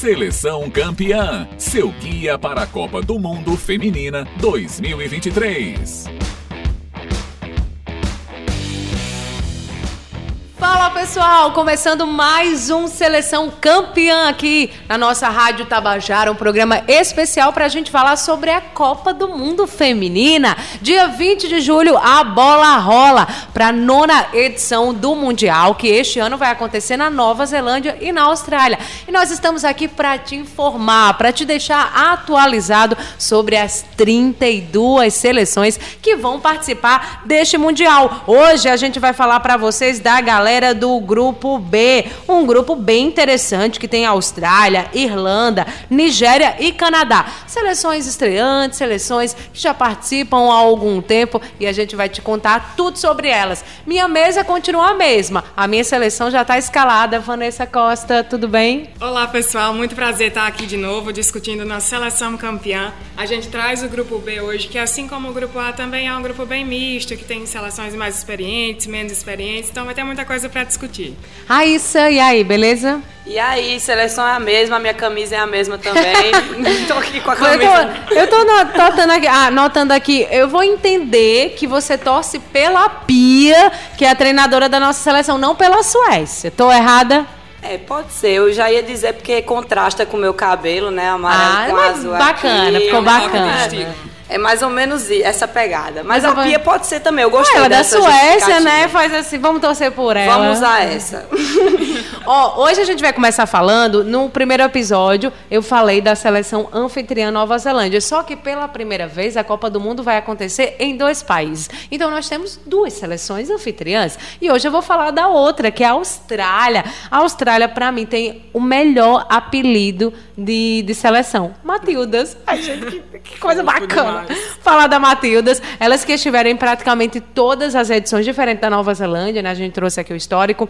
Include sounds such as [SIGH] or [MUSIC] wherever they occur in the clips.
Seleção Campeã, seu guia para a Copa do Mundo Feminina 2023. Pessoal, começando mais um Seleção Campeã aqui na nossa Rádio Tabajara, um programa especial para a gente falar sobre a Copa do Mundo Feminina. Dia 20 de julho, a bola rola para a nona edição do Mundial, que este ano vai acontecer na Nova Zelândia e na Austrália. E nós estamos aqui para te informar, para te deixar atualizado sobre as 32 seleções que vão participar deste Mundial. Hoje a gente vai falar para vocês da galera galera do grupo B, um grupo bem interessante que tem Austrália, Irlanda, Nigéria e Canadá. Seleções estreantes, seleções que já participam há algum tempo e a gente vai te contar tudo sobre elas. Minha mesa continua a mesma. A minha seleção já está escalada. Vanessa Costa, tudo bem? Olá, pessoal. Muito prazer estar aqui de novo discutindo nossa seleção campeã. A gente traz o grupo B hoje, que assim como o grupo A também é um grupo bem misto, que tem seleções mais experientes, menos experientes. Então vai ter muita coisa para discutir. Raíssa, e aí, beleza? E aí, seleção é a mesma, minha camisa é a mesma também. [LAUGHS] tô aqui com a camisa. Eu tô, eu tô notando aqui, ah, notando aqui, eu vou entender que você torce pela Pia, que é a treinadora da nossa seleção, não pela Suécia. Tô errada? É, pode ser. Eu já ia dizer porque contrasta com o meu cabelo, né? Amarelo ah, com azul. Bacana, aqui, ficou bacana. É mais ou menos essa pegada. Mas, Mas a Pia pode ser também. Eu gostei ela é da Suécia, né? Faz assim, vamos torcer por ela. Vamos usar essa. [LAUGHS] Ó, hoje a gente vai começar falando, no primeiro episódio, eu falei da seleção anfitriã Nova Zelândia. Só que pela primeira vez a Copa do Mundo vai acontecer em dois países. Então nós temos duas seleções anfitriãs. E hoje eu vou falar da outra, que é a Austrália. A Austrália, para mim, tem o melhor apelido de, de seleção. Matildas. Ai, gente, que, que coisa bacana [LAUGHS] falar da Matildas. Elas que estiveram em praticamente todas as edições, diferentes da Nova Zelândia, né? A gente trouxe aqui o histórico.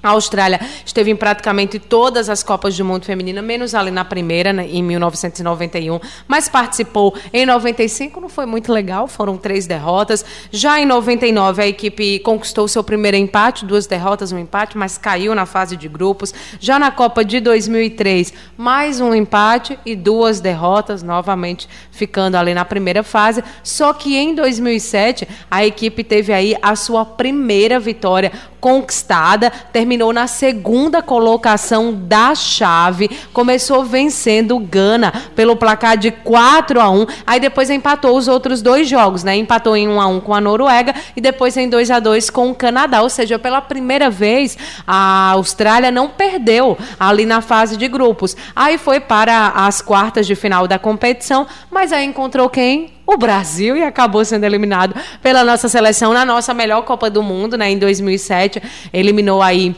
A Austrália esteve em praticamente todas as Copas do Mundo Feminina, menos ali na primeira, né, em 1991, mas participou em 95, não foi muito legal, foram três derrotas. Já em 99, a equipe conquistou seu primeiro empate, duas derrotas, um empate, mas caiu na fase de grupos. Já na Copa de 2003, mais um empate e duas derrotas, novamente ficando ali na primeira fase. Só que em 2007, a equipe teve aí a sua primeira vitória conquistada, terminou na segunda colocação da chave, começou vencendo o Gana pelo placar de 4 a 1, aí depois empatou os outros dois jogos, né? Empatou em 1 a 1 com a Noruega e depois em 2 a 2 com o Canadá, ou seja, pela primeira vez a Austrália não perdeu ali na fase de grupos. Aí foi para as quartas de final da competição, mas aí encontrou quem? O Brasil e acabou sendo eliminado pela nossa seleção na nossa melhor Copa do Mundo, né, em 2007. Eliminou aí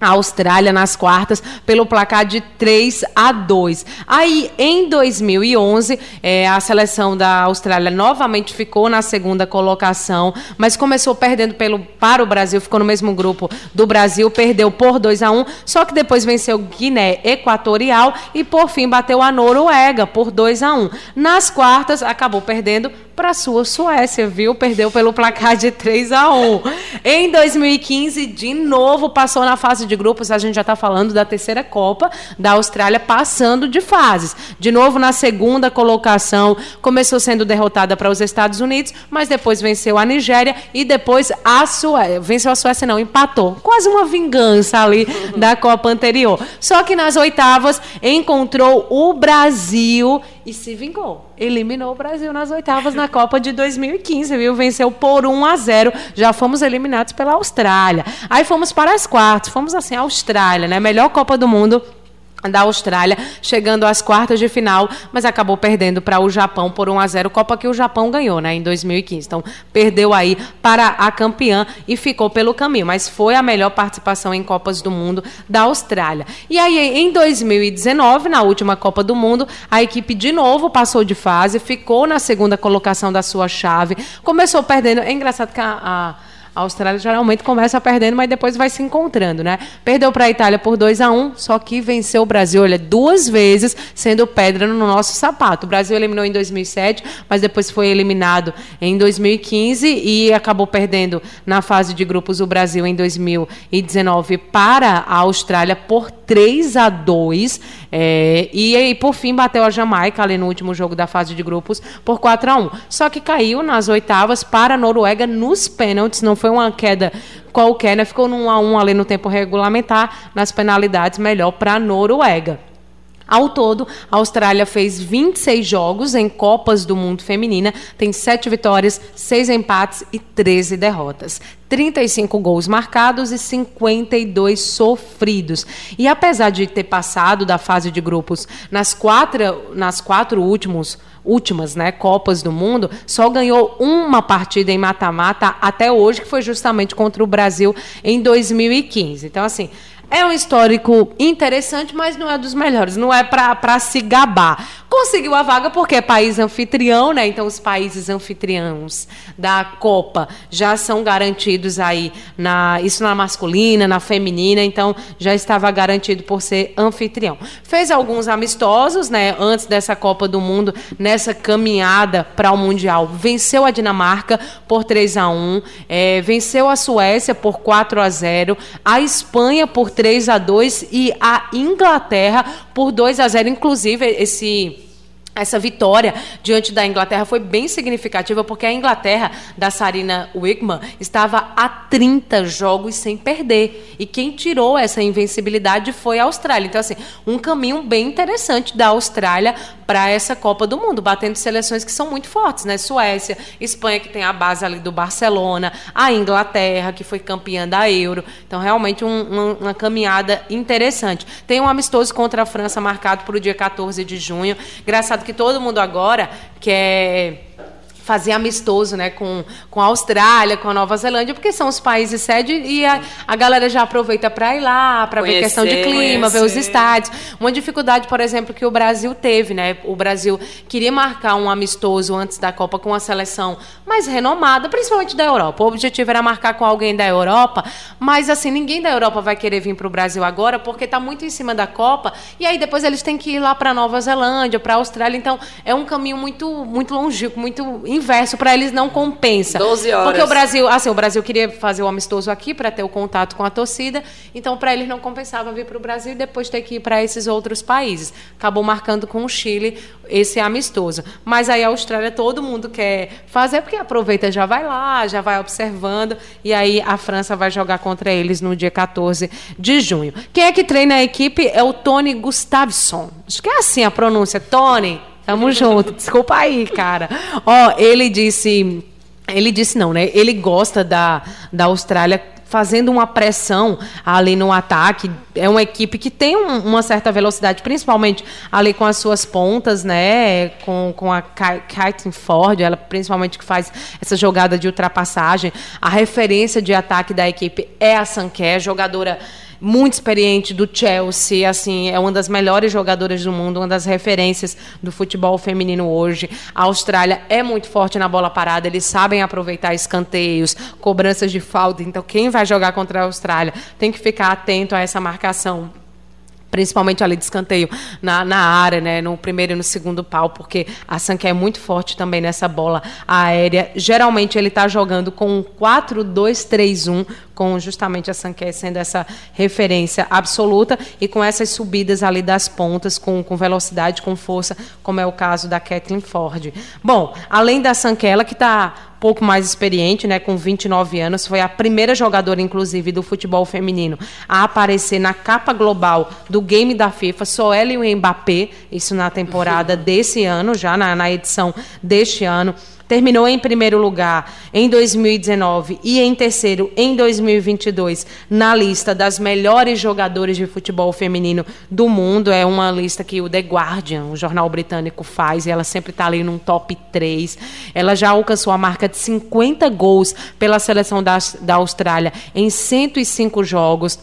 a Austrália nas quartas pelo placar de 3 a 2. Aí, em 2011, é, a seleção da Austrália novamente ficou na segunda colocação, mas começou perdendo pelo, para o Brasil, ficou no mesmo grupo do Brasil, perdeu por 2 a 1, só que depois venceu Guiné Equatorial e por fim bateu a Noruega por 2 a 1. Nas quartas, acabou perdendo para a sua Suécia, viu? Perdeu pelo placar de 3 a 1. Em 2015, de novo passou na fase de grupos, a gente já está falando da terceira Copa da Austrália passando de fases. De novo na segunda colocação, começou sendo derrotada para os Estados Unidos, mas depois venceu a Nigéria e depois a Suécia. Venceu a Suécia não, empatou. Quase uma vingança ali da Copa anterior. Só que nas oitavas encontrou o Brasil e se vingou. Eliminou o Brasil nas oitavas na Copa de 2015, viu? Venceu por 1 a 0. Já fomos eliminados pela Austrália. Aí fomos para as quartas, fomos assim, Austrália, né? Melhor Copa do Mundo da Austrália, chegando às quartas de final, mas acabou perdendo para o Japão por 1 a 0, Copa que o Japão ganhou, né, em 2015. Então, perdeu aí para a campeã e ficou pelo caminho, mas foi a melhor participação em Copas do Mundo da Austrália. E aí em 2019, na última Copa do Mundo, a equipe de novo passou de fase, ficou na segunda colocação da sua chave, começou perdendo, é engraçado que a, a A Austrália geralmente começa perdendo, mas depois vai se encontrando, né? Perdeu para a Itália por 2 a 1 só que venceu o Brasil, olha, duas vezes, sendo pedra no nosso sapato. O Brasil eliminou em 2007, mas depois foi eliminado em 2015 e acabou perdendo na fase de grupos o Brasil em 2019 para a Austrália por 3 a 2 é, e aí, por fim, bateu a Jamaica ali no último jogo da fase de grupos por 4 a 1 Só que caiu nas oitavas para a Noruega nos pênaltis, não foi uma queda qualquer, né? Ficou no 1 a 1 ali no tempo regulamentar, nas penalidades, melhor para a Noruega. Ao todo, a Austrália fez 26 jogos em Copas do Mundo Feminina, tem 7 vitórias, 6 empates e 13 derrotas. 35 gols marcados e 52 sofridos. E apesar de ter passado da fase de grupos nas quatro, nas quatro últimos, últimas né, Copas do Mundo, só ganhou uma partida em mata-mata até hoje, que foi justamente contra o Brasil em 2015. Então, assim, é um histórico interessante, mas não é dos melhores. Não é para se gabar. Conseguiu a vaga porque é país anfitrião, né? Então, os países anfitriãos da Copa já são garantidos aí, na, isso na masculina, na feminina. Então, já estava garantido por ser anfitrião. Fez alguns amistosos, né? Antes dessa Copa do Mundo, nessa caminhada para o Mundial. Venceu a Dinamarca por 3 a 1 é, venceu a Suécia por 4 a 0 a Espanha por 3 a 2 e a Inglaterra por 2 a 0. Inclusive, esse essa vitória diante da Inglaterra foi bem significativa, porque a Inglaterra, da Sarina Wigman, estava a 30 jogos sem perder. E quem tirou essa invencibilidade foi a Austrália. Então, assim, um caminho bem interessante da Austrália para essa Copa do Mundo, batendo seleções que são muito fortes, né? Suécia, Espanha, que tem a base ali do Barcelona, a Inglaterra, que foi campeã da Euro. Então, realmente, um, uma, uma caminhada interessante. Tem um amistoso contra a França marcado para o dia 14 de junho. Engraçado que todo mundo agora quer fazer amistoso né, com, com a Austrália, com a Nova Zelândia, porque são os países sede e a, a galera já aproveita para ir lá, para ver questão de clima, conhecer. ver os estádios. Uma dificuldade, por exemplo, que o Brasil teve, né? O Brasil queria marcar um amistoso antes da Copa com uma seleção mais renomada, principalmente da Europa. O objetivo era marcar com alguém da Europa, mas assim, ninguém da Europa vai querer vir para o Brasil agora, porque está muito em cima da Copa, e aí depois eles têm que ir lá para Nova Zelândia, para a Austrália, então é um caminho muito muito longínquo, muito inverso para eles não compensa. 12 horas. Porque o Brasil, assim, o Brasil queria fazer o amistoso aqui para ter o contato com a torcida, então para eles não compensava vir para o Brasil e depois ter que ir para esses outros países. Acabou marcando com o Chile esse amistoso. Mas aí a Austrália todo mundo quer fazer porque aproveita já vai lá, já vai observando e aí a França vai jogar contra eles no dia 14 de junho. Quem é que treina a equipe é o Tony Gustavsson. Acho que é assim a pronúncia, Tony. Tamo junto. Desculpa aí, cara. Ó, ele disse. Ele disse não, né? Ele gosta da, da Austrália fazendo uma pressão ali no ataque. É uma equipe que tem um, uma certa velocidade, principalmente ali com as suas pontas, né? Com, com a Kaitlyn Ford, ela principalmente que faz essa jogada de ultrapassagem. A referência de ataque da equipe é a Sanquer, jogadora muito experiente do Chelsea, assim, é uma das melhores jogadoras do mundo, uma das referências do futebol feminino hoje. A Austrália é muito forte na bola parada, eles sabem aproveitar escanteios, cobranças de falta. Então, quem vai jogar contra a Austrália tem que ficar atento a essa marcação principalmente ali de escanteio na, na área, né, no primeiro e no segundo pau, porque a Sanka é muito forte também nessa bola aérea. Geralmente ele está jogando com um 4-2-3-1, com justamente a Sanquet sendo essa referência absoluta e com essas subidas ali das pontas, com, com velocidade, com força, como é o caso da Kathleen Ford. Bom, além da Sanquela, que está pouco mais experiente, né, com 29 anos, foi a primeira jogadora, inclusive, do futebol feminino a aparecer na capa global do game da FIFA, só ela e o Mbappé, isso na temporada [LAUGHS] desse ano, já na, na edição deste ano terminou em primeiro lugar em 2019 e em terceiro em 2022 na lista das melhores jogadoras de futebol feminino do mundo. É uma lista que o The Guardian, o jornal britânico, faz e ela sempre está ali num top 3. Ela já alcançou a marca de 50 gols pela seleção da, da Austrália em 105 jogos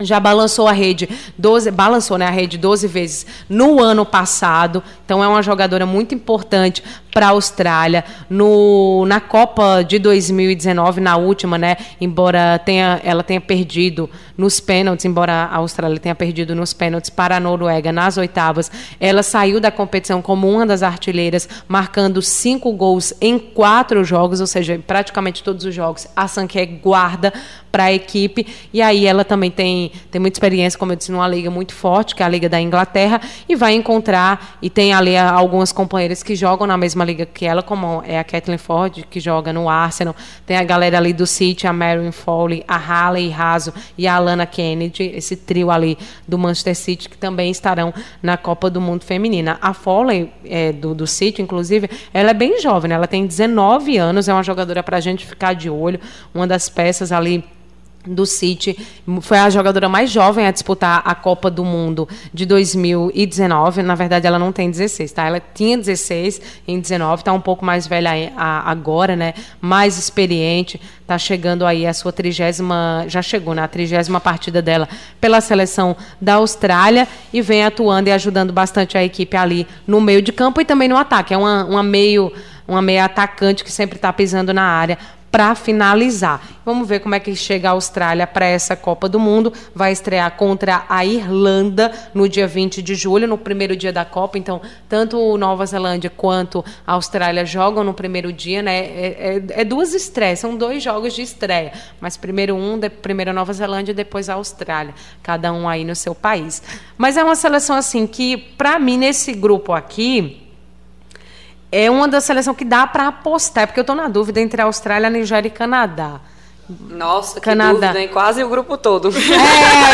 já balançou a rede 12, balançou né, a rede 12 vezes no ano passado. Então é uma jogadora muito importante para a Austrália. No, na Copa de 2019, na última, né? Embora tenha, ela tenha perdido nos pênaltis, embora a Austrália tenha perdido nos pênaltis para a Noruega nas oitavas, ela saiu da competição como uma das artilheiras, marcando cinco gols em quatro jogos, ou seja, praticamente todos os jogos. A Sanke é guarda para a equipe. E aí ela também tem, tem muita experiência, como eu disse, numa liga muito forte, que é a Liga da Inglaterra, e vai encontrar, e tem ali algumas companheiras que jogam na mesma liga que ela, como é a Kathleen Ford, que joga no Arsenal, tem a galera ali do City, a Marion Foley, a Halle Raso e a Alana Kennedy, esse trio ali do Manchester City, que também estarão na Copa do Mundo Feminina. A Foley, é, do, do City, inclusive, ela é bem jovem, né? ela tem 19 anos, é uma jogadora para a gente ficar de olho, uma das peças ali do City, foi a jogadora mais jovem a disputar a Copa do Mundo de 2019. Na verdade, ela não tem 16, tá? Ela tinha 16 em 19, está um pouco mais velha agora, né? Mais experiente, está chegando aí a sua trigésima, já chegou na trigésima partida dela pela seleção da Austrália e vem atuando e ajudando bastante a equipe ali no meio de campo e também no ataque. É uma, uma meio uma meia atacante que sempre está pisando na área para finalizar. Vamos ver como é que chega a Austrália para essa Copa do Mundo. Vai estrear contra a Irlanda no dia 20 de julho, no primeiro dia da Copa. Então, tanto Nova Zelândia quanto a Austrália jogam no primeiro dia, né? É, é, é duas estreias, são dois jogos de estreia. Mas primeiro um, de, primeiro a Nova Zelândia, depois a Austrália. Cada um aí no seu país. Mas é uma seleção assim que, para mim, nesse grupo aqui é uma das seleções que dá para apostar, porque eu estou na dúvida entre Austrália, Nigéria e Canadá. Nossa, que Canadá. dúvida, hein? Quase o grupo todo. [LAUGHS]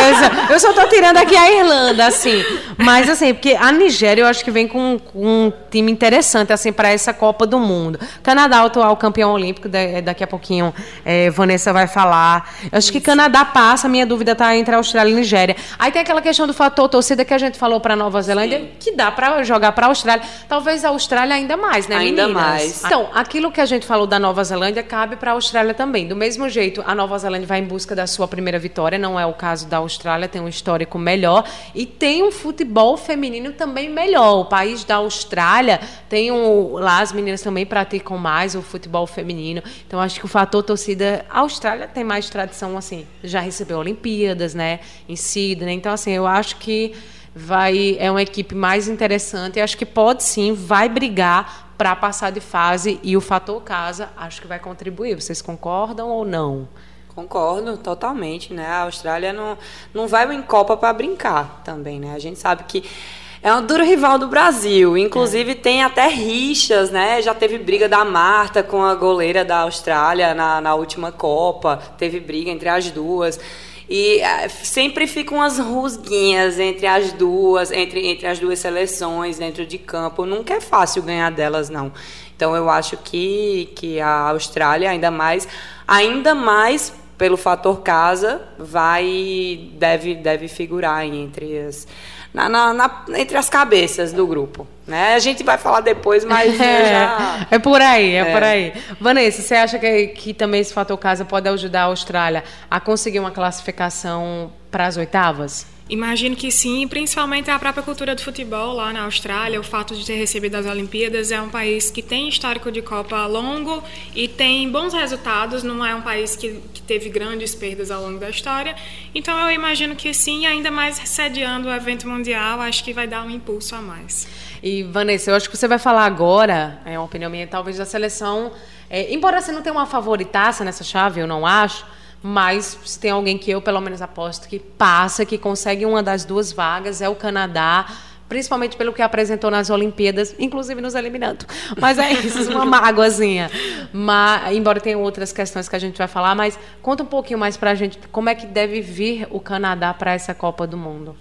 É, eu só estou tirando aqui a Irlanda, assim. Mas, assim, porque a Nigéria eu acho que vem com, com um time interessante, assim, para essa Copa do Mundo. Canadá, atual campeão olímpico, daqui a pouquinho é, Vanessa vai falar. Eu acho que Canadá passa, minha dúvida está entre a Austrália e Nigéria. Aí tem aquela questão do fator torcida que a gente falou para Nova Zelândia, Sim. que dá para jogar para a Austrália. Talvez a Austrália ainda mais, né, Ainda meninas? mais. Então, aquilo que a gente falou da Nova Zelândia cabe para a Austrália também. Do mesmo jeito a Nova Zelândia vai em busca da sua primeira vitória, não é o caso da Austrália, tem um histórico melhor e tem um futebol feminino também melhor. O país da Austrália tem um, lá as meninas também praticam mais o futebol feminino. Então acho que o fator torcida, a Austrália tem mais tradição assim, já recebeu Olimpíadas, né, em Sydney. Então assim, eu acho que vai é uma equipe mais interessante e acho que pode sim vai brigar para passar de fase e o fator casa acho que vai contribuir. Vocês concordam ou não? Concordo totalmente, né? A Austrália não, não vai em Copa para brincar também, né? A gente sabe que é um duro rival do Brasil. Inclusive é. tem até rixas, né? Já teve briga da Marta com a goleira da Austrália na, na última Copa. Teve briga entre as duas. E uh, sempre ficam as rusguinhas entre as duas, entre, entre as duas seleções dentro de campo. Nunca é fácil ganhar delas, não. Então eu acho que, que a Austrália, ainda mais, ainda mais pelo fator casa, vai deve, deve figurar entre as na, na, na, entre as cabeças do grupo. Né? A gente vai falar depois, mas [LAUGHS] é, já... é por aí, é, é, por aí. Vanessa, você acha que, que também esse fator casa pode ajudar a Austrália a conseguir uma classificação para as oitavas? Imagino que sim, principalmente a própria cultura do futebol lá na Austrália, o fato de ter recebido as Olimpíadas, é um país que tem histórico de Copa longo e tem bons resultados, não é um país que, que teve grandes perdas ao longo da história. Então eu imagino que sim, ainda mais sediando o evento mundial, acho que vai dar um impulso a mais. E Vanessa, eu acho que você vai falar agora, é uma opinião minha, talvez da seleção, é, embora você não tenha uma favoritaça nessa chave, eu não acho, mas se tem alguém que eu pelo menos aposto que passa, que consegue uma das duas vagas, é o Canadá principalmente pelo que apresentou nas Olimpíadas, inclusive nos eliminando. Mas é isso, [LAUGHS] uma mágoazinha. Mas, embora tenha outras questões que a gente vai falar, mas conta um pouquinho mais para a gente como é que deve vir o Canadá para essa Copa do Mundo.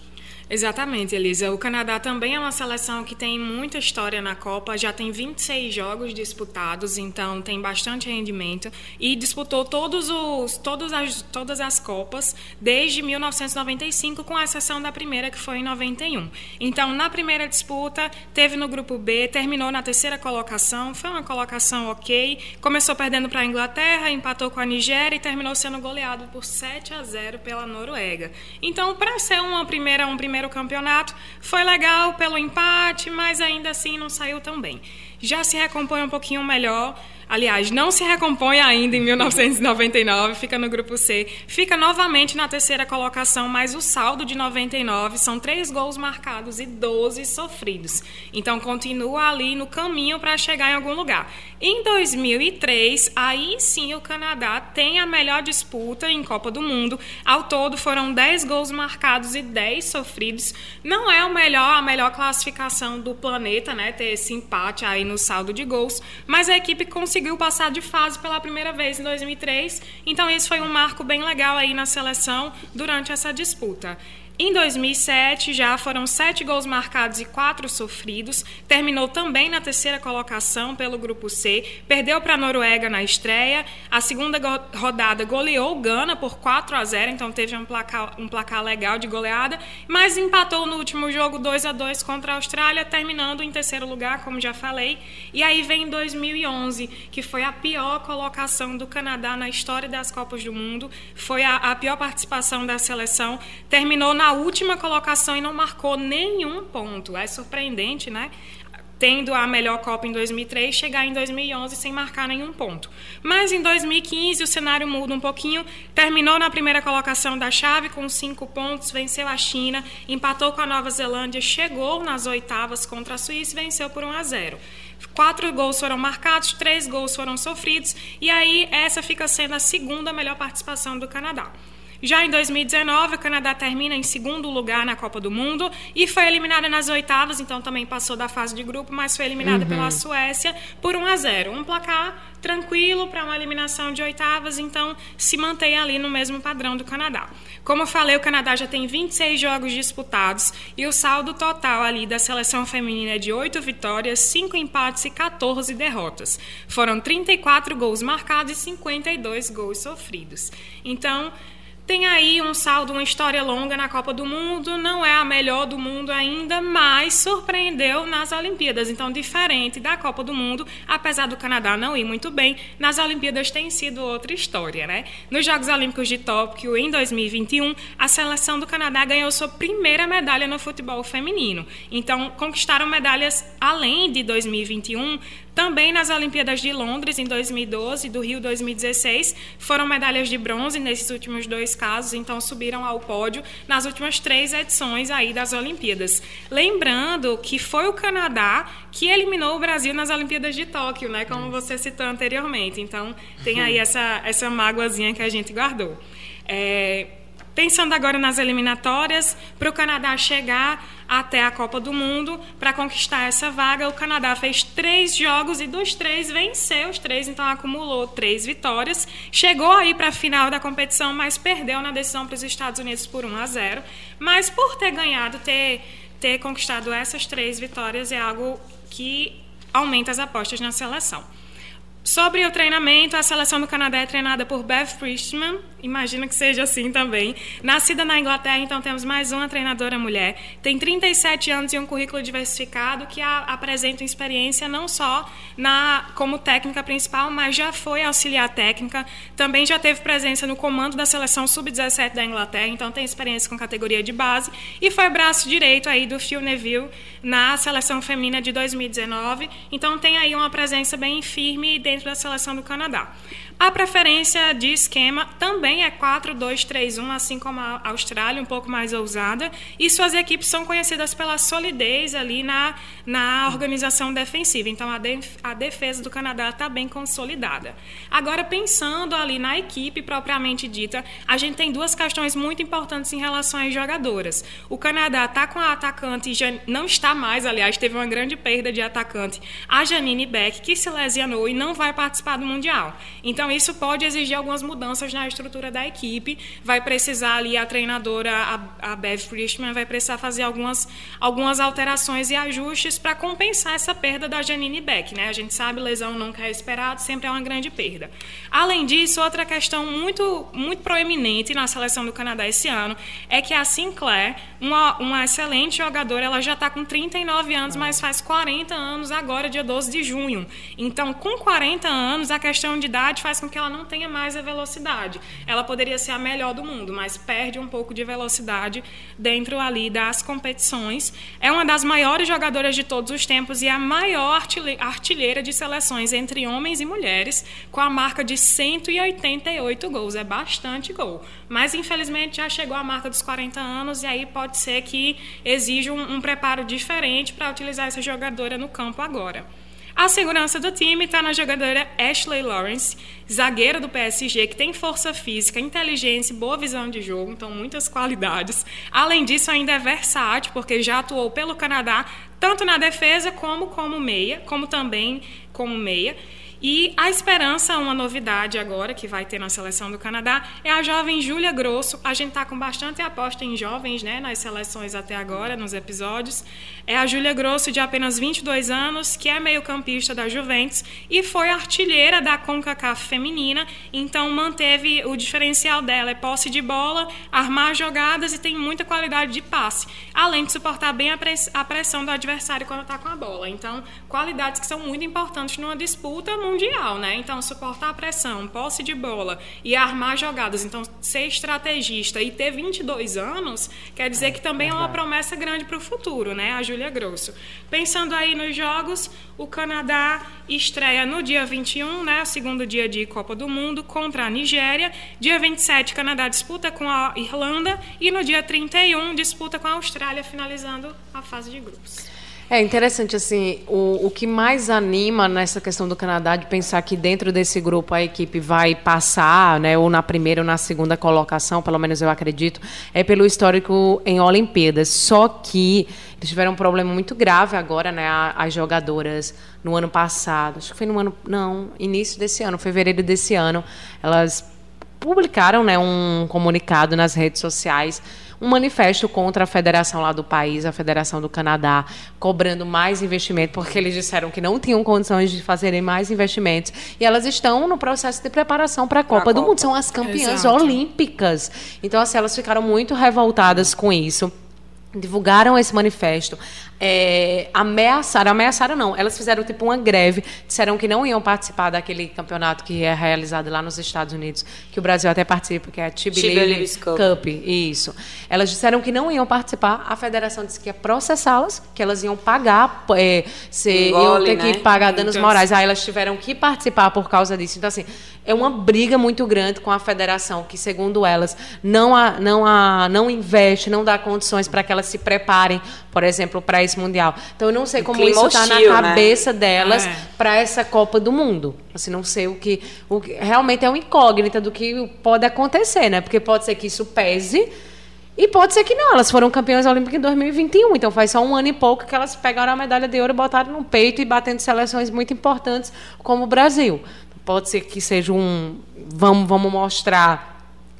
Exatamente, Elisa. O Canadá também é uma seleção que tem muita história na Copa, já tem 26 jogos disputados, então tem bastante rendimento e disputou todos os, todas, as, todas as Copas desde 1995, com exceção da primeira, que foi em 91. Então, na primeira disputa, teve no grupo B, terminou na terceira colocação, foi uma colocação ok, começou perdendo para a Inglaterra, empatou com a Nigéria e terminou sendo goleado por 7 a 0 pela Noruega. Então, para ser uma primeira, um primeiro primeiro campeonato. Foi legal pelo empate, mas ainda assim não saiu tão bem. já se recompõe um pouquinho melhor Aliás, não se recompõe ainda em 1999, fica no grupo C. Fica novamente na terceira colocação, mas o saldo de 99 são três gols marcados e 12 sofridos. Então continua ali no caminho para chegar em algum lugar. Em 2003, aí sim o Canadá tem a melhor disputa em Copa do Mundo. Ao todo foram 10 gols marcados e 10 sofridos. Não é o melhor, a melhor classificação do planeta, né? Ter esse empate aí no saldo de gols, mas a equipe conseguiu conseguiu passar de fase pela primeira vez em 2003. Então, esse foi um marco bem legal aí na seleção durante essa disputa. Em 2007, já foram sete gols marcados e quatro sofridos. Terminou também na terceira colocação pelo Grupo C. Perdeu para a Noruega na estreia. A segunda rodada goleou o Gana por 4 a 0, então teve um placar, um placar legal de goleada. Mas empatou no último jogo 2 a 2 contra a Austrália, terminando em terceiro lugar, como já falei. E aí vem 2011, que foi a pior colocação do Canadá na história das Copas do Mundo. Foi a, a pior participação da seleção. Terminou na na última colocação e não marcou nenhum ponto. É surpreendente, né? Tendo a melhor Copa em 2003, chegar em 2011 sem marcar nenhum ponto. Mas em 2015 o cenário muda um pouquinho. Terminou na primeira colocação da chave com cinco pontos, venceu a China, empatou com a Nova Zelândia, chegou nas oitavas contra a Suíça e venceu por 1 a 0. Quatro gols foram marcados, três gols foram sofridos, e aí essa fica sendo a segunda melhor participação do Canadá. Já em 2019, o Canadá termina em segundo lugar na Copa do Mundo e foi eliminada nas oitavas, então também passou da fase de grupo, mas foi eliminada uhum. pela Suécia por 1 a 0. Um placar tranquilo para uma eliminação de oitavas, então se mantém ali no mesmo padrão do Canadá. Como eu falei, o Canadá já tem 26 jogos disputados e o saldo total ali da seleção feminina é de 8 vitórias, 5 empates e 14 derrotas. Foram 34 gols marcados e 52 gols sofridos. Então, tem aí um saldo, uma história longa na Copa do Mundo, não é a melhor do mundo ainda, mas surpreendeu nas Olimpíadas. Então, diferente da Copa do Mundo, apesar do Canadá não ir muito bem, nas Olimpíadas tem sido outra história, né? Nos Jogos Olímpicos de Tóquio, em 2021, a seleção do Canadá ganhou sua primeira medalha no futebol feminino. Então, conquistaram medalhas além de 2021 também nas Olimpíadas de Londres, em 2012, e do Rio 2016, foram medalhas de bronze nesses últimos dois casos, então subiram ao pódio nas últimas três edições aí das Olimpíadas. Lembrando que foi o Canadá que eliminou o Brasil nas Olimpíadas de Tóquio, né, como você citou anteriormente. Então tem aí essa, essa mágoazinha que a gente guardou. É, Pensando agora nas eliminatórias, para o Canadá chegar até a Copa do Mundo, para conquistar essa vaga, o Canadá fez três jogos e dos três venceu os três, então acumulou três vitórias. Chegou aí para a final da competição, mas perdeu na decisão para os Estados Unidos por 1 a 0. Mas por ter ganhado, ter, ter conquistado essas três vitórias, é algo que aumenta as apostas na seleção. Sobre o treinamento, a seleção do Canadá é treinada por Beth Priestman, imagino que seja assim também. Nascida na Inglaterra, então temos mais uma treinadora mulher. Tem 37 anos e um currículo diversificado que a, apresenta experiência não só na como técnica principal, mas já foi auxiliar técnica. Também já teve presença no comando da seleção sub-17 da Inglaterra, então tem experiência com categoria de base e foi braço direito aí do Phil Neville na seleção feminina de 2019. Então tem aí uma presença bem firme e dentro da seleção do Canadá. A preferência de esquema também é 4-2-3-1, assim como a Austrália, um pouco mais ousada. E suas equipes são conhecidas pela solidez ali na, na organização defensiva. Então, a, def, a defesa do Canadá está bem consolidada. Agora, pensando ali na equipe propriamente dita, a gente tem duas questões muito importantes em relação às jogadoras. O Canadá está com a atacante, não está mais, aliás, teve uma grande perda de atacante, a Janine Beck, que se lesionou e não vai participar do Mundial. Então, isso pode exigir algumas mudanças na estrutura da equipe. Vai precisar ali a treinadora, a, a Bev Frischman, vai precisar fazer algumas, algumas alterações e ajustes para compensar essa perda da Janine Beck. Né? A gente sabe, lesão nunca é esperado, sempre é uma grande perda. Além disso, outra questão muito, muito proeminente na seleção do Canadá esse ano é que a Sinclair, uma, uma excelente jogadora, ela já está com 39 anos, mas faz 40 anos agora, dia 12 de junho. Então, com 40 anos, a questão de idade faz faz com que ela não tenha mais a velocidade. Ela poderia ser a melhor do mundo, mas perde um pouco de velocidade dentro ali das competições. É uma das maiores jogadoras de todos os tempos e a maior artilheira de seleções entre homens e mulheres, com a marca de 188 gols. É bastante gol. Mas, infelizmente, já chegou a marca dos 40 anos e aí pode ser que exija um, um preparo diferente para utilizar essa jogadora no campo agora. A segurança do time está na jogadora Ashley Lawrence, zagueira do PSG, que tem força física, inteligência e boa visão de jogo, então muitas qualidades. Além disso, ainda é versátil, porque já atuou pelo Canadá, tanto na defesa como como meia, como também como meia. E a esperança, uma novidade agora que vai ter na seleção do Canadá, é a jovem Júlia Grosso. A gente está com bastante aposta em jovens né, nas seleções até agora, nos episódios. É a Júlia Grosso, de apenas 22 anos, que é meio-campista da Juventus e foi artilheira da CONCACAF feminina, então manteve o diferencial dela, é posse de bola, armar jogadas e tem muita qualidade de passe, além de suportar bem a pressão do adversário quando está com a bola. Então, qualidades que são muito importantes numa disputa mundial, né? Então, suportar a pressão, posse de bola e armar jogadas. Então, ser estrategista e ter 22 anos quer dizer que também é uma promessa grande para o futuro, né? A Júlia Grosso. Pensando aí nos jogos, o Canadá estreia no dia 21, né? Segundo dia de Copa do Mundo, contra a Nigéria. Dia 27, Canadá disputa com a Irlanda. E no dia 31, disputa com a Austrália, finalizando a fase de grupos. É interessante, assim, o, o que mais anima nessa questão do Canadá de pensar que dentro desse grupo a equipe vai passar, né, ou na primeira ou na segunda colocação, pelo menos eu acredito, é pelo histórico em Olimpíadas. Só que eles tiveram um problema muito grave agora, né, as jogadoras no ano passado, acho que foi no ano, não, início desse ano, fevereiro desse ano, elas publicaram, né, um comunicado nas redes sociais um manifesto contra a federação lá do país, a Federação do Canadá, cobrando mais investimento, porque eles disseram que não tinham condições de fazerem mais investimentos. E elas estão no processo de preparação para a Copa do Copa. Mundo, são as campeãs Exato. olímpicas. Então, assim, elas ficaram muito revoltadas com isso divulgaram esse manifesto, é, ameaçaram, ameaçaram não, elas fizeram tipo uma greve, disseram que não iam participar daquele campeonato que é realizado lá nos Estados Unidos, que o Brasil até participa, que é a Tibi Cup. Cup. Isso. Elas disseram que não iam participar, a federação disse que ia processá-las, que elas iam pagar, é, se, Engole, iam ter né? que pagar danos então, morais. Aí elas tiveram que participar por causa disso. Então, assim, é uma briga muito grande com a federação, que, segundo elas, não, a, não, a, não investe, não dá condições para que elas se preparem, por exemplo, para esse Mundial. Então, eu não sei como isso está na né? cabeça né? delas é. para essa Copa do Mundo. Assim, não sei o que, o que. Realmente é uma incógnita do que pode acontecer, né? Porque pode ser que isso pese. E pode ser que não, elas foram campeãs olímpicas em 2021, então faz só um ano e pouco que elas pegaram a medalha de ouro, botaram no peito e batendo seleções muito importantes como o Brasil. Pode ser que seja um. Vamos, vamos mostrar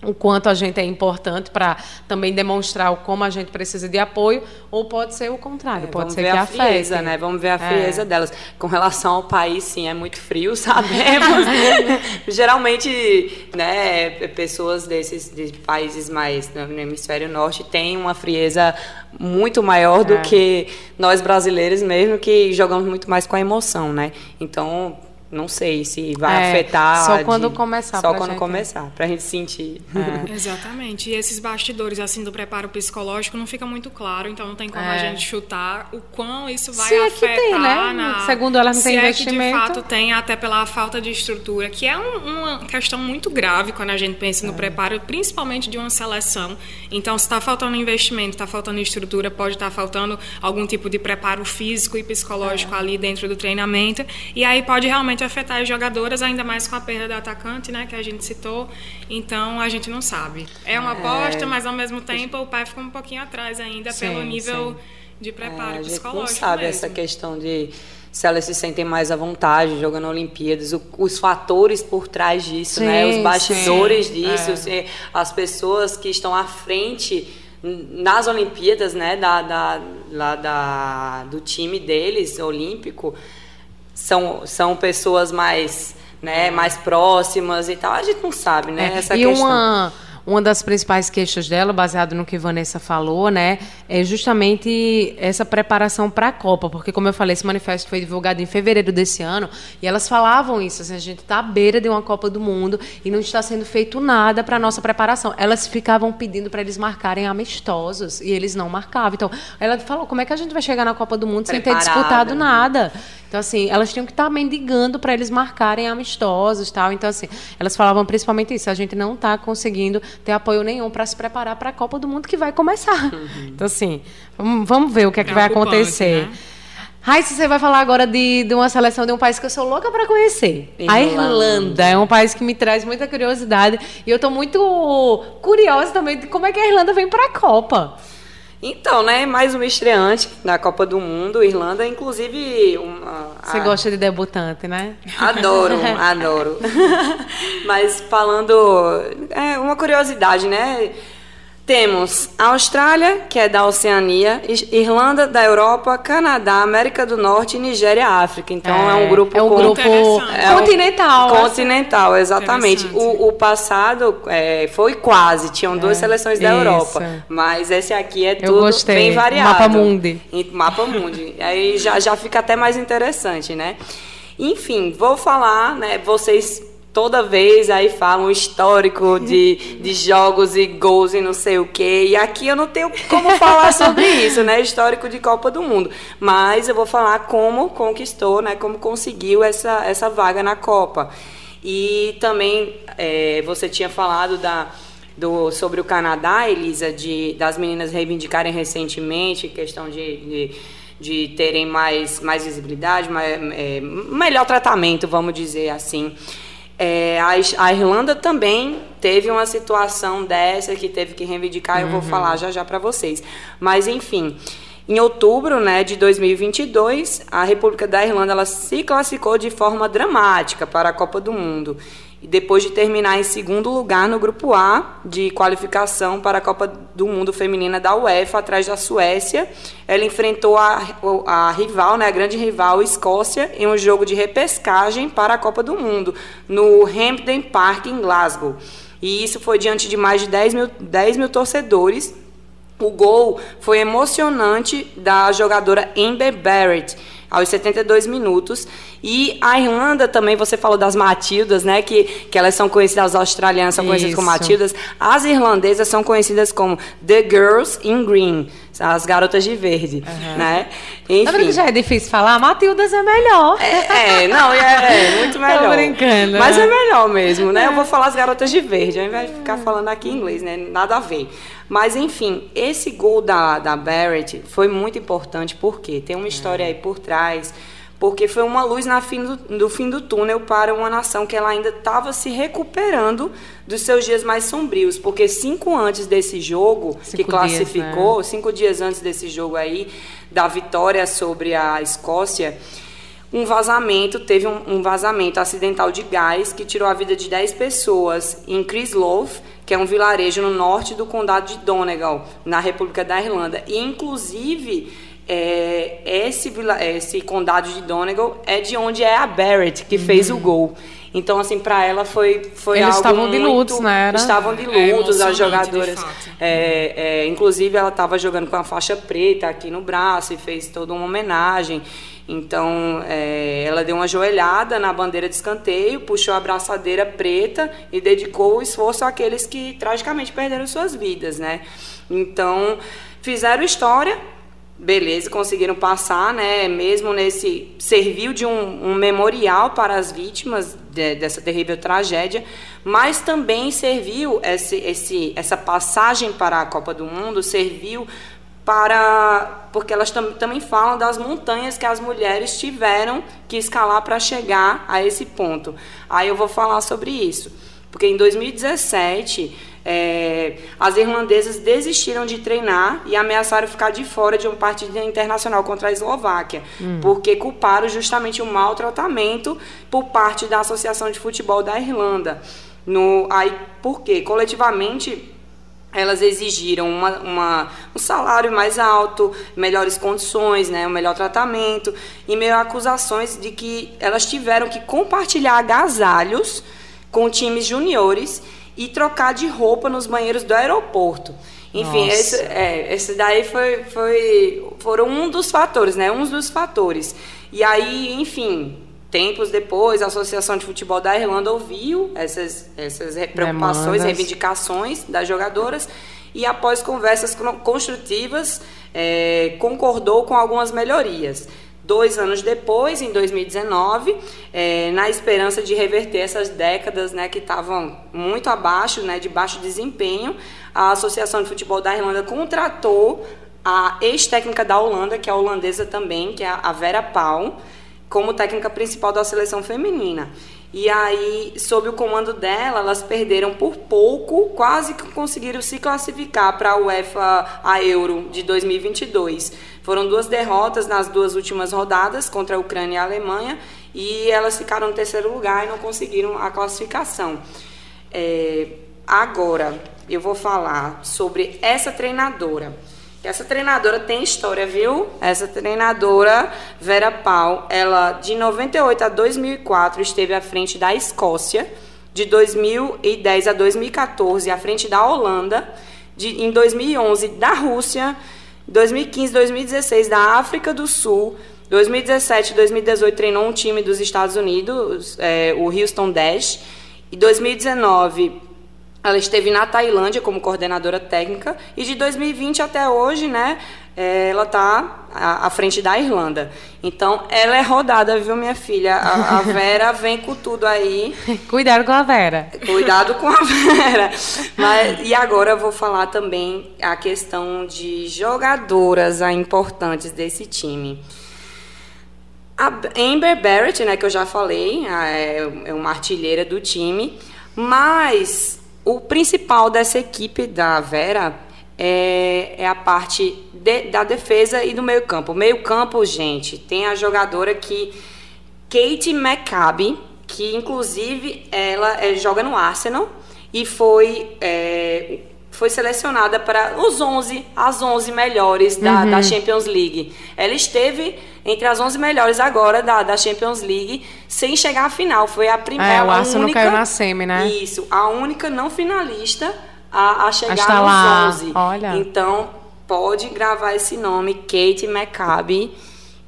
o quanto a gente é importante para também demonstrar como a gente precisa de apoio, ou pode ser o contrário, é, pode ser que a frieza, né? Vamos ver a frieza é. delas. Com relação ao país, sim, é muito frio, [LAUGHS] sabemos. [LAUGHS] Geralmente, né, pessoas desses de países mais no hemisfério norte têm uma frieza muito maior do é. que nós brasileiros mesmo, que jogamos muito mais com a emoção, né? Então, não sei se vai é, afetar. Só quando de, começar. Só quando gente. começar, para a gente sentir. É. [LAUGHS] Exatamente. E esses bastidores assim do preparo psicológico não fica muito claro, então não tem como é. a gente chutar o quão isso vai se afetar. É que tem, né? Na... Segundo ela não tem investimento. É que de fato tem, até pela falta de estrutura, que é um, uma questão muito grave quando a gente pensa no é. preparo, principalmente de uma seleção. Então, se está faltando investimento, está faltando estrutura, pode estar tá faltando algum tipo de preparo físico e psicológico é. ali dentro do treinamento, e aí pode realmente pode afetar as jogadoras, ainda mais com a perda da atacante, né, que a gente citou. Então a gente não sabe. É uma aposta, é... mas ao mesmo tempo o pai fica um pouquinho atrás ainda sim, pelo nível sim. de preparo é, a psicológico. Gente não sabe mesmo. essa questão de se elas se sentem mais à vontade jogando Olimpíadas, o, os fatores por trás disso, sim, né? Os bastidores disso, é. as pessoas que estão à frente nas Olimpíadas, né? Da, da, lá da, do time deles olímpico são, são pessoas mais, né, mais próximas e tal. A gente não sabe, né? É. Essa e questão. uma uma das principais queixas dela, baseado no que Vanessa falou, né, é justamente essa preparação para a Copa, porque como eu falei, esse manifesto foi divulgado em fevereiro desse ano e elas falavam isso, assim, a gente está à beira de uma Copa do Mundo e não está sendo feito nada para nossa preparação. Elas ficavam pedindo para eles marcarem amistosos e eles não marcavam. Então, ela falou, como é que a gente vai chegar na Copa do Mundo Preparada. sem ter disputado nada? Então, assim, elas tinham que estar mendigando para eles marcarem amistosos tal. Então, assim, elas falavam principalmente isso. A gente não está conseguindo ter apoio nenhum para se preparar para a Copa do Mundo que vai começar. Uhum. Então, assim, vamos, ver o que é que vai acontecer. Né? Raíssa, você vai falar agora de, de uma seleção de um país que eu sou louca para conhecer. Irlanda. A Irlanda é um país que me traz muita curiosidade. E eu estou muito curiosa também de como é que a Irlanda vem para a Copa. Então, né, mais uma estreante da Copa do Mundo, Irlanda, inclusive uma, Você a... gosta de debutante, né? Adoro, [LAUGHS] adoro. Mas falando, é uma curiosidade, né? Temos Austrália, que é da Oceania, Irlanda da Europa, Canadá, América do Norte, Nigéria, África. Então é, é um grupo é um grupo é continental. Um, continental, exatamente. O, o, passado é, foi quase, tinham duas é, seleções da isso. Europa, mas esse aqui é tudo bem variado. Mapa Mundi. Mapa Mundi. Aí já, já fica até mais interessante, né? Enfim, vou falar, né? Vocês toda vez aí falam histórico de, de jogos e gols e não sei o quê. E aqui eu não tenho como falar sobre isso, né? Histórico de Copa do Mundo. Mas eu vou falar como conquistou, né? Como conseguiu essa, essa vaga na Copa. E também é, você tinha falado da, do, sobre o Canadá, Elisa, de, das meninas reivindicarem recentemente questão de, de de terem mais, mais visibilidade, mais, é, melhor tratamento, vamos dizer assim. É, a, a, Irlanda também teve uma situação dessa que teve que reivindicar, uhum. eu vou uhum. falar já já para vocês. Mas, enfim, em outubro né, de 2022, a República da Irlanda ela se classificou de forma dramática para a Copa do Mundo. E depois de terminar em segundo lugar no grupo A de qualificação para a Copa do Mundo Feminina da UEFA, atrás da Suécia, ela enfrentou a, a rival, né, a grande rival Escócia, em um jogo de repescagem para a Copa do Mundo, no Hampden Park, em Glasgow. E isso foi diante de mais de 10 mil, 10 mil torcedores. O gol foi emocionante da jogadora Amber Barrett aos 72 minutos. E a Irlanda também, você falou das Matildas, né? Que, que elas são conhecidas, as australianas são conhecidas Isso. como Matildas. As irlandesas são conhecidas como The Girls in Green, as garotas de verde, uhum. né? Enfim. Que já é difícil falar? Matildas é melhor. É, é não, é, é, muito melhor. Tô brincando. Mas é melhor mesmo, né? Eu vou falar as garotas de verde, ao invés de ficar falando aqui em inglês, né? Nada a ver. Mas, enfim, esse gol da, da Barrett foi muito importante, porque tem uma história aí por trás, porque foi uma luz na fim do, do fim do túnel para uma nação que ela ainda estava se recuperando dos seus dias mais sombrios, porque cinco antes desse jogo, cinco que classificou, dias, né? cinco dias antes desse jogo aí, da vitória sobre a Escócia, um vazamento, teve um, um, vazamento acidental de gás que tirou a vida de 10 pessoas em Crislove, que é um vilarejo no norte do condado de Donegal, na República da Irlanda. E, inclusive, é, esse, esse condado de Donegal é de onde é a Barrett, que uhum. fez o gol. Então, assim, para ela foi, foi Eles algo estavam de lutos, né? Era? Estavam de é lutos, é as jogadoras. É, é, inclusive, ela estava jogando com a faixa preta aqui no braço e fez toda uma homenagem. Então, é, ela deu uma joelhada na bandeira de escanteio, puxou a braçadeira preta e dedicou o esforço àqueles que tragicamente perderam suas vidas, né? Então, fizeram história, beleza, conseguiram passar, né? Mesmo nesse serviu de um, um memorial para as vítimas de, dessa terrível tragédia, mas também serviu esse, esse, essa passagem para a Copa do Mundo serviu para porque elas tam, também falam das montanhas que as mulheres tiveram que escalar para chegar a esse ponto. Aí eu vou falar sobre isso, porque em 2017 é, as irlandesas desistiram de treinar e ameaçaram ficar de fora de um partido internacional contra a Eslováquia, hum. porque culparam justamente o maltratamento por parte da Associação de Futebol da Irlanda. No, aí, por quê? Coletivamente elas exigiram uma, uma, um salário mais alto, melhores condições, né, um melhor tratamento, e meio a acusações de que elas tiveram que compartilhar agasalhos com times juniores e trocar de roupa nos banheiros do aeroporto. Enfim, esse, é, esse daí foi, foi, foram um dos fatores, né? Um dos fatores. E aí, enfim, tempos depois, a Associação de Futebol da Irlanda ouviu essas, essas preocupações, Demandas. reivindicações das jogadoras e, após conversas construtivas, é, concordou com algumas melhorias. Dois anos depois, em 2019, é, na esperança de reverter essas décadas né, que estavam muito abaixo, né, de baixo desempenho, a Associação de Futebol da Irlanda contratou a ex-técnica da Holanda, que é holandesa também, que é a Vera Paul, como técnica principal da seleção feminina. E aí, sob o comando dela, elas perderam por pouco, quase que conseguiram se classificar para a UEFA a Euro de 2022. Foram duas derrotas nas duas últimas rodadas contra a Ucrânia e a Alemanha e elas ficaram no terceiro lugar e não conseguiram a classificação. É, agora, eu vou falar sobre essa treinadora. Essa treinadora tem história, viu? Essa treinadora, Vera Pau, ela de 98 a 2004 esteve à frente da Escócia, de 2010 a 2014 à frente da Holanda, de, em 2011 da Rússia, 2015, 2016 da África do Sul, 2017, 2018 treinou um time dos Estados Unidos, é, o Houston Dash, e 2019 ela esteve na Tailândia como coordenadora técnica e de 2020 até hoje, né, é, ela está à, frente da Irlanda. Então, ela é rodada, viu, minha filha? A, a, [LAUGHS] Vera vem com tudo aí. Cuidado com a Vera. Cuidado com a [LAUGHS] Vera. Mas, e agora eu vou falar também a questão de jogadoras importantes desse time. A Amber Barrett, né, que eu já falei, é, é uma artilheira do time, mas o principal dessa equipe da Vera é, é a parte de, da defesa e do meio campo. Meio campo, gente, tem a jogadora que Kate McCabe, que inclusive ela é, joga no Arsenal e foi é, foi selecionada para os 11, as 11 melhores da, uhum. da, Champions League. Ela esteve entre as 11 melhores agora da, da Champions League, sem chegar à final. Foi a primeira. É, o Arsenal única, caiu na semi, né? Isso, a única não finalista a, a chegar a nos lá. 11. Olha. Então, pode gravar esse nome, Kate McCabe,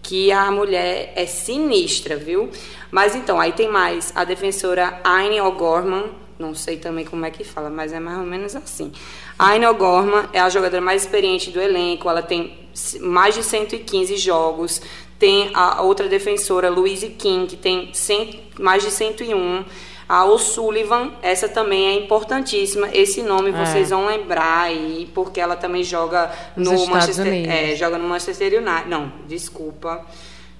que a mulher é sinistra, viu? Mas então, aí tem mais a defensora Aine O'Gorman, não sei também como é que fala, mas é mais ou menos assim. A Aine O'Gorman é a jogadora mais experiente do elenco, ela tem mais de 115 jogos. Tem a outra defensora, Louise King, que tem 100, mais de 101. A O'Sullivan, essa também é importantíssima. Esse nome é. vocês vão lembrar aí, porque ela também joga no Manchester, é, joga no Manchester United. Não, desculpa.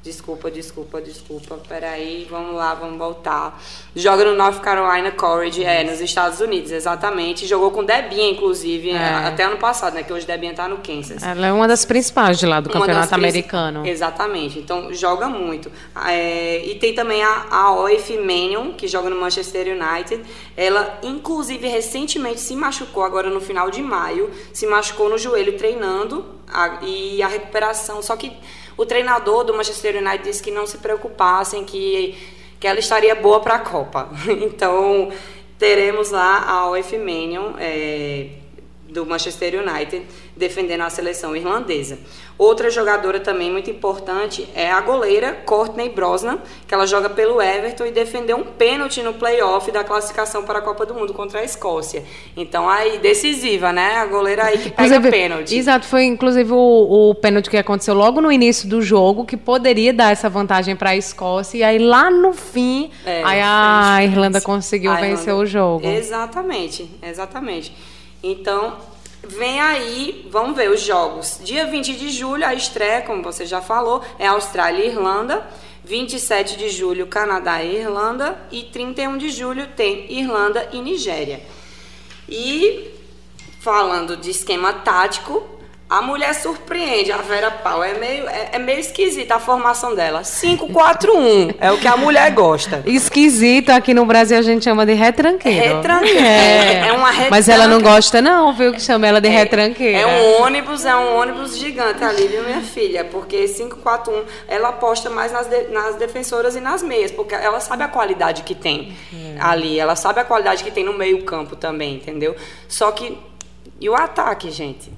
Desculpa, desculpa, desculpa. Peraí, vamos lá, vamos voltar. Joga no North Carolina College, é, nos Estados Unidos, exatamente. Jogou com Debinha, inclusive, é. até ano passado, né? Que hoje Debinha tá no Kansas. Ela é uma das principais de lá do uma campeonato americano. Exatamente. Então, joga muito. É, e tem também a, a OF Manion, que joga no Manchester United. Ela, inclusive, recentemente se machucou, agora no final de maio, se machucou no joelho treinando a, e a recuperação. Só que o treinador do Manchester United disse que não se preocupassem, que, que ela estaria boa para a Copa. [LAUGHS] Então, teremos lá a OF Manion, é, do Manchester United, defendendo a seleção irlandesa. Outra jogadora também muito importante é a goleira Courtney Brosnan, que ela joga pelo Everton e defendeu um pênalti no playoff da classificação para a Copa do Mundo contra a Escócia. Então, aí, decisiva, né? A goleira aí que pega inclusive, pênalti. Exato, foi inclusive o, o pênalti que aconteceu logo no início do jogo, que poderia dar essa vantagem para a Escócia, e aí lá no fim, é, aí a Irlanda conseguiu a vencer Irlanda, o jogo. Exatamente, exatamente. Então, Vem aí, vamos ver os jogos. Dia 20 de julho, a estreia, como você já falou, é Austrália e Irlanda. 27 de julho, Canadá e Irlanda. E 31 de julho tem Irlanda e Nigéria. E falando de esquema tático, A mulher surpreende, a Vera Pau. É meio, é, é meio esquisita a formação dela. 5-4-1 é o que a mulher gosta. Esquisito, aqui no Brasil a gente chama de retranqueiro. Retranqueiro. É, é uma retranca. Mas ela não gosta não, viu, que chama ela de É, retranqueira. É um ônibus, é um ônibus gigante ali, viu, minha filha? Porque 541, ela aposta mais nas, de- nas defensoras e nas meias, porque ela sabe a qualidade que tem É. ali, ela sabe a qualidade que tem no meio-campo também, entendeu? Só que. E o ataque, gente?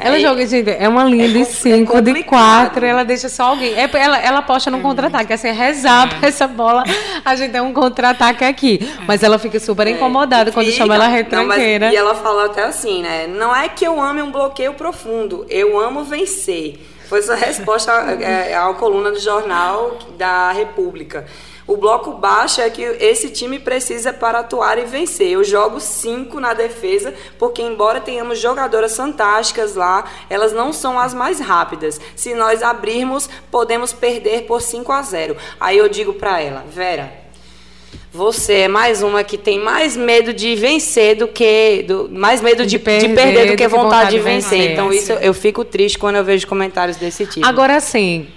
Ela É- joga, gente, é uma linha é de com- é 5, de complicado. 4, ela deixa só alguém. É, ela, ela aposta no contra-ataque, assim, rezar pra essa bola, a gente tem um contra-ataque aqui. Mas ela fica super incomodada quando Fica. chama ela Não, mas- retranqueira. e ela fala até assim, né? Não é que eu ame um bloqueio profundo, eu amo vencer. Foi essa resposta [LAUGHS] é, à coluna do jornal da República. O bloco baixo é que esse time precisa para atuar e vencer. Eu jogo cinco na defesa, porque embora tenhamos jogadoras fantásticas lá, elas não são as mais rápidas. Se nós abrirmos, podemos perder por 5 a 0. Aí eu digo para ela, Vera, você é mais uma que tem mais medo de vencer do que. Do, mais medo de, De de perder perder, do que do que vontade, vontade de de vencer. vencer. Então, isso eu fico triste quando eu vejo comentários desse tipo. Agora sim,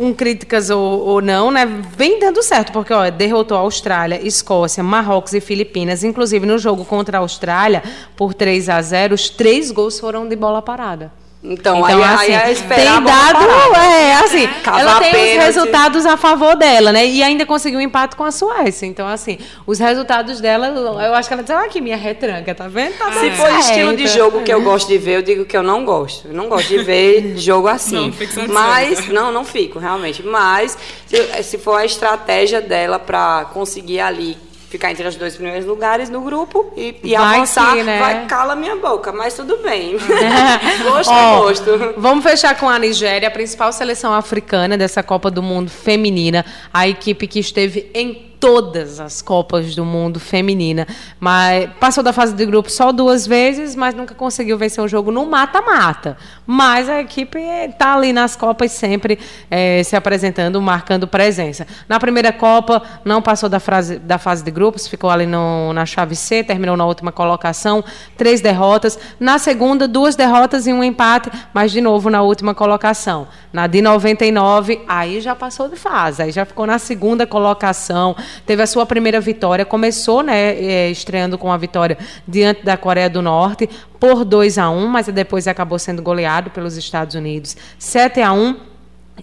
com críticas ou, ou não, né? Vem dando certo, porque ó, derrotou a Austrália, Escócia, Marrocos e Filipinas. Inclusive, no jogo contra a Austrália, por 3 a 0 os três gols foram de bola parada. Então, aí, aí é esperar a tem dado, é, assim, Cavar ela tem pênalti. os resultados a favor dela, né? E ainda conseguiu um empate com a Suécia. Então, assim, os resultados dela, eu acho que ela diz, ah, que minha retranca, tá vendo? Tá Se dando for estilo de jogo que eu gosto de ver, eu digo que eu não gosto. Eu não gosto de ver [LAUGHS] jogo assim. Não. Mas, não, não fico, realmente. Mas, se, se for a estratégia dela para conseguir ali ficar entre os dois primeiros lugares no grupo e, e Vai avançar, que, né? vai cala minha boca. Mas tudo bem. [LAUGHS] gosto Ó, gosto. Vamos fechar com a Nigéria, a principal seleção africana dessa Copa do Mundo feminina, a equipe que esteve em todas as Copas do Mundo feminina, mas passou da fase de grupo só duas vezes, mas nunca conseguiu vencer um jogo no mata-mata. Mas a equipe está ali nas Copas sempre eh, se apresentando, marcando presença. Na primeira Copa não passou da, frase, da fase de grupos, ficou ali no- na chave C, terminou na última colocação, três derrotas. Na segunda, duas derrotas e um empate, mas de novo na última colocação. Na de 99, aí já passou de fase, aí já ficou na segunda colocação, teve a sua primeira vitória, começou, né, eh, estreando com a vitória diante da Coreia do Norte por 2 a 1, mas depois acabou sendo goleado pelos Estados Unidos 7 a 1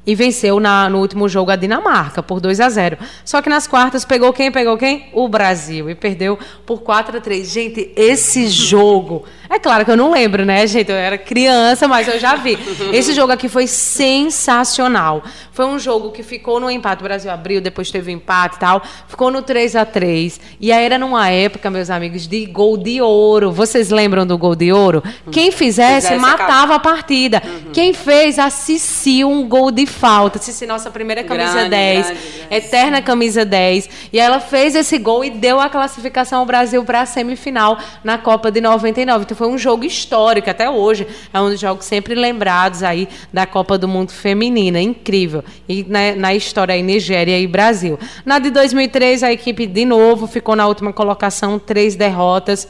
e venceu na- no último jogo a Dinamarca por 2 a 0. Só que nas quartas pegou quem? Pegou quem? O Brasil. E perdeu por 4 a 3. Gente, esse jogo. É claro que eu não lembro, né, gente? Eu era criança, mas eu já vi. Esse jogo aqui foi sensacional. Foi um jogo que ficou no empate. O Brasil abriu, depois teve um empate e tal. Ficou no 3 a 3 E aí era numa época, meus amigos, de gol de ouro. Vocês lembram do gol de ouro? Quem fizesse, Fizesse, matava a partida. Quem fez, assistiu um gol de falta. Cici, nossa primeira camisa Grande, 10. grande, grande. Eterna camisa 10. E ela fez esse gol e deu a classificação ao Brasil para a semifinal na Copa de 99. Então foi um jogo histórico até hoje. É um dos jogos sempre lembrados aí da Copa do Mundo Feminina. Incrível. E na, na história aí, Nigéria e Brasil. Na de 2003, a equipe de novo ficou na última colocação, três derrotas.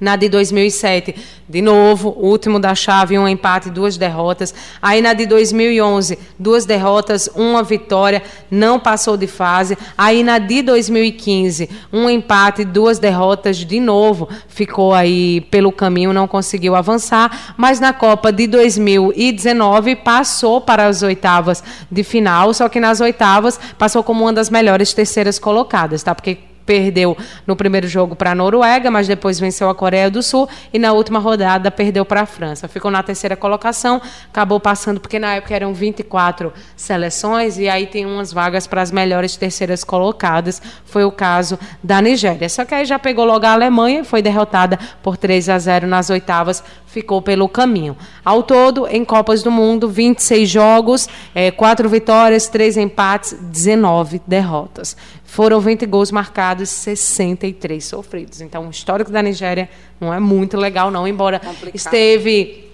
Na de 2007, de novo, último da chave, um empate, duas derrotas. Aí na de 2011, duas derrotas, uma vitória, não passou de fase. Aí na de 2015, um empate, duas derrotas, de novo, ficou aí pelo caminho, não conseguiu avançar. Mas na Copa de 2019, passou para as oitavas de final, só que nas oitavas passou como uma das melhores terceiras colocadas, tá? Porque perdeu no primeiro jogo para a Noruega, mas depois venceu a Coreia do Sul e na última rodada perdeu para a França. Ficou na terceira colocação, acabou passando porque na época eram 24 seleções e aí tem umas vagas para as melhores terceiras colocadas. Foi o caso da Nigéria. Só que aí já pegou logo a Alemanha e foi derrotada por 3 a 0 nas oitavas, ficou pelo caminho. Ao todo, em Copas do Mundo, 26 jogos, eh, 4 vitórias, 3 empates, 19 derrotas. Foram 20 gols marcados, 63 sofridos. Então, o histórico da Nigéria não é muito legal, não, embora Complicado. esteve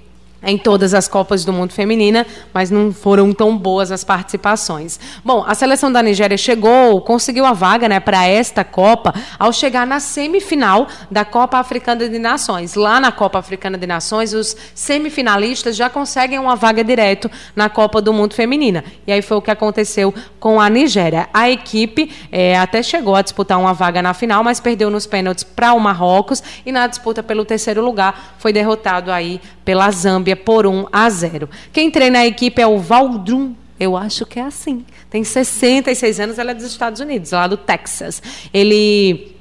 em todas as Copas do Mundo Feminina, mas não foram tão boas as participações. Bom, a seleção da Nigéria chegou, conseguiu a vaga né, para esta Copa ao chegar na semifinal da Copa Africana de Nações. Lá na Copa Africana de Nações, os semifinalistas já conseguem uma vaga direto na Copa do Mundo Feminina. E aí foi o que aconteceu com a Nigéria. A equipe é, até chegou a disputar uma vaga na final, mas perdeu nos pênaltis para o Marrocos e na disputa pelo terceiro lugar foi derrotado aí pela Zâmbia por 1 a 0. Quem treina a equipe é o Valdrum eu acho que é assim. Tem 66 anos, ela é dos Estados Unidos, lá do Texas. Ele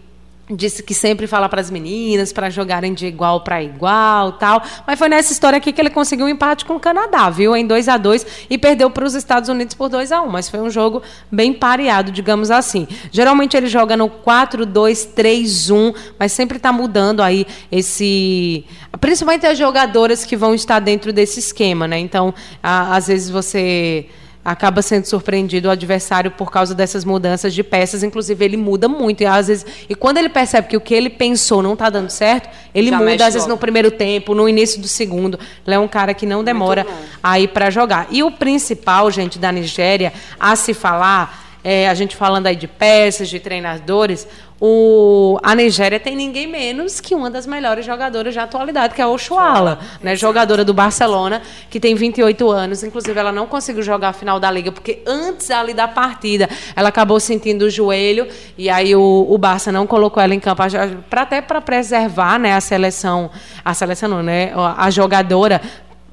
disse que sempre fala para as meninas para jogarem de igual para igual, tal. Mas foi nessa história aqui que ele conseguiu um empate com o Canadá, viu? Em 2 a 2 e perdeu para os Estados Unidos por 2 a 1, mas foi um jogo bem pareado, digamos assim. Geralmente ele joga no 4-2-3-1, mas sempre está mudando aí esse, principalmente as jogadoras que vão estar dentro desse esquema, né? Então, às vezes você acaba sendo surpreendido o adversário por causa dessas mudanças de peças. Inclusive, ele muda muito. E, às vezes, e quando ele percebe que o que ele pensou não está dando certo, ele Já muda, às vezes, logo. no primeiro tempo, no início do segundo. Ele é um cara que não demora a ir para jogar. E o principal, gente, da Nigéria, a se falar, é, a gente falando aí de peças, de treinadores, o, a Nigéria tem ninguém menos que uma das melhores jogadoras de atualidade, que é a Oshuala, né, jogadora do Barcelona, que tem 28 anos. Inclusive, ela não conseguiu jogar a final da Liga, porque antes ali da partida ela acabou sentindo o joelho, e aí o, o Barça não colocou ela em campo, pra, até para preservar né, a seleção, a seleção não, né, a jogadora,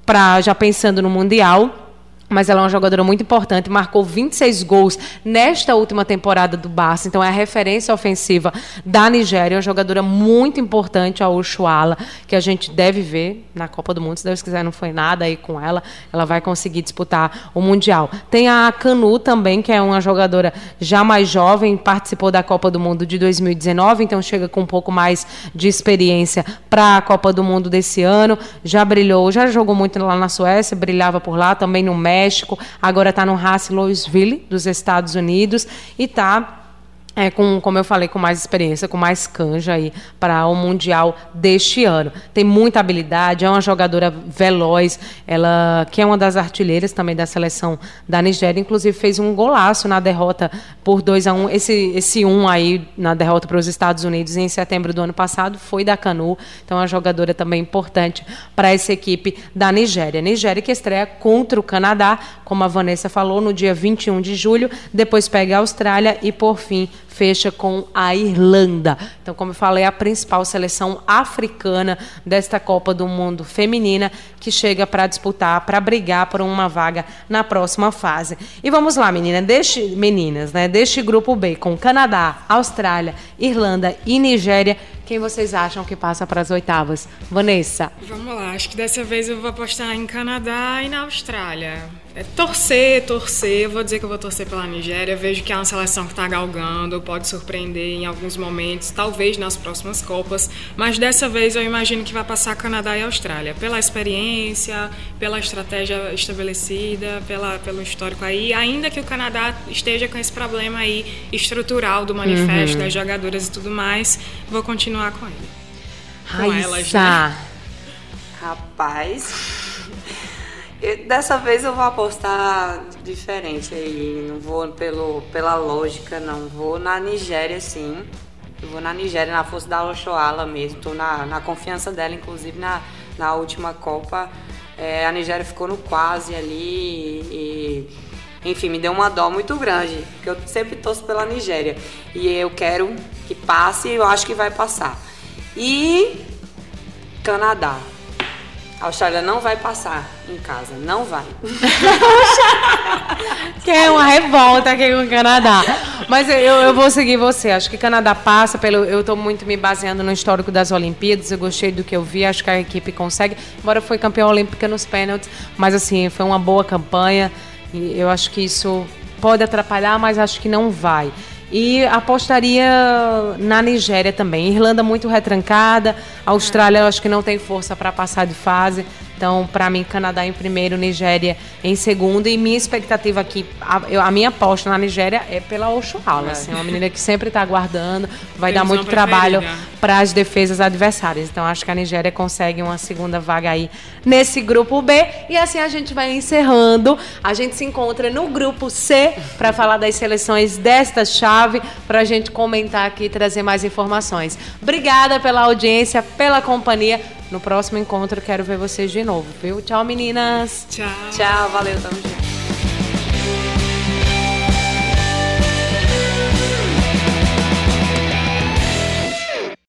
pra, já pensando no Mundial mas ela é uma jogadora muito importante, marcou 26 gols nesta última temporada do Barça, então é a referência ofensiva da Nigéria, uma jogadora muito importante, a Oshuala, que a gente deve ver na Copa do Mundo, se Deus quiser não foi nada aí com ela, ela vai conseguir disputar o Mundial. Tem a Canu também, que é uma jogadora já mais jovem, participou da Copa do Mundo de 2019, então chega com um pouco mais de experiência para a Copa do Mundo desse ano, já brilhou, já jogou muito lá na Suécia, brilhava por lá, também no México, México, agora está no Haas Louisville, dos Estados Unidos, e está é, com, como eu falei, com mais experiência, com mais canja aí para o Mundial deste ano. Tem muita habilidade, é uma jogadora veloz, ela que é uma das artilheiras também da seleção da Nigéria, inclusive fez um golaço na derrota por 2 a 1 um. Esse, esse um aí na derrota para os Estados Unidos em setembro do ano passado foi da Canu, então é uma jogadora também importante para essa equipe da Nigéria. Nigéria que estreia contra o Canadá, como a Vanessa falou, no dia 21 de julho, depois pega a Austrália e, por fim, fecha com a Irlanda. Então, como eu falei, a principal seleção africana desta Copa do Mundo feminina que chega para disputar, para brigar por uma vaga na próxima fase. E vamos lá, menina, deste, meninas, né? Deste grupo B, com Canadá, Austrália, Irlanda e Nigéria, quem vocês acham que passa para as oitavas? Vanessa. Vamos lá, acho que dessa vez eu vou apostar em Canadá e na Austrália. É torcer, torcer. Eu vou dizer que eu vou torcer pela Nigéria. vejo que é uma seleção que está galgando, pode surpreender em alguns momentos, talvez nas próximas Copas. Mas dessa vez eu imagino que vai passar Canadá e Austrália. Pela experiência, pela estratégia estabelecida, pela, pelo histórico aí. Ainda que o Canadá esteja com esse problema aí estrutural do manifesto, uhum. das jogadoras e tudo mais, vou continuar com ele. Com elas, né? Rapaz. Dessa vez eu vou apostar diferente aí. Não vou pelo, pela lógica, não. Vou na Nigéria, sim. Eu vou na Nigéria, na força da Oshoala mesmo. Tô na, na confiança dela, inclusive na, na última Copa. É, a Nigéria ficou no quase ali e, enfim, me deu uma dó muito grande, porque eu sempre torço pela Nigéria. E eu quero que passe e eu acho que vai passar. E Canadá. A Austrália não vai passar em casa, não vai. [LAUGHS] que é uma revolta aqui com o Canadá. Mas eu, eu vou seguir você. Acho que Canadá passa pelo. Eu estou muito me baseando no histórico das Olimpíadas. Eu gostei do que eu vi. Acho que a equipe consegue. Embora foi campeã olímpica nos pênaltis, mas assim foi uma boa campanha. E eu acho que isso pode atrapalhar, mas acho que não vai. E apostaria na Nigéria também. Irlanda muito retrancada. Austrália eu acho que não tem força para passar de fase. Então, para mim, Canadá em primeiro, Nigéria em segundo. E minha expectativa aqui, a, eu, a minha aposta na Nigéria é pela Oshuala. É. Assim, uma menina que sempre está aguardando, vai Temos dar muito trabalho para as defesas adversárias. Então, acho que a Nigéria consegue uma segunda vaga aí nesse grupo B. E assim a gente vai encerrando. A gente se encontra no grupo C para falar das seleções desta chave, para a gente comentar aqui e trazer mais informações. Obrigada pela audiência, pela companhia. No próximo encontro quero ver vocês de novo, viu? Tchau, meninas. Tchau. Tchau, valeu, tamo junto.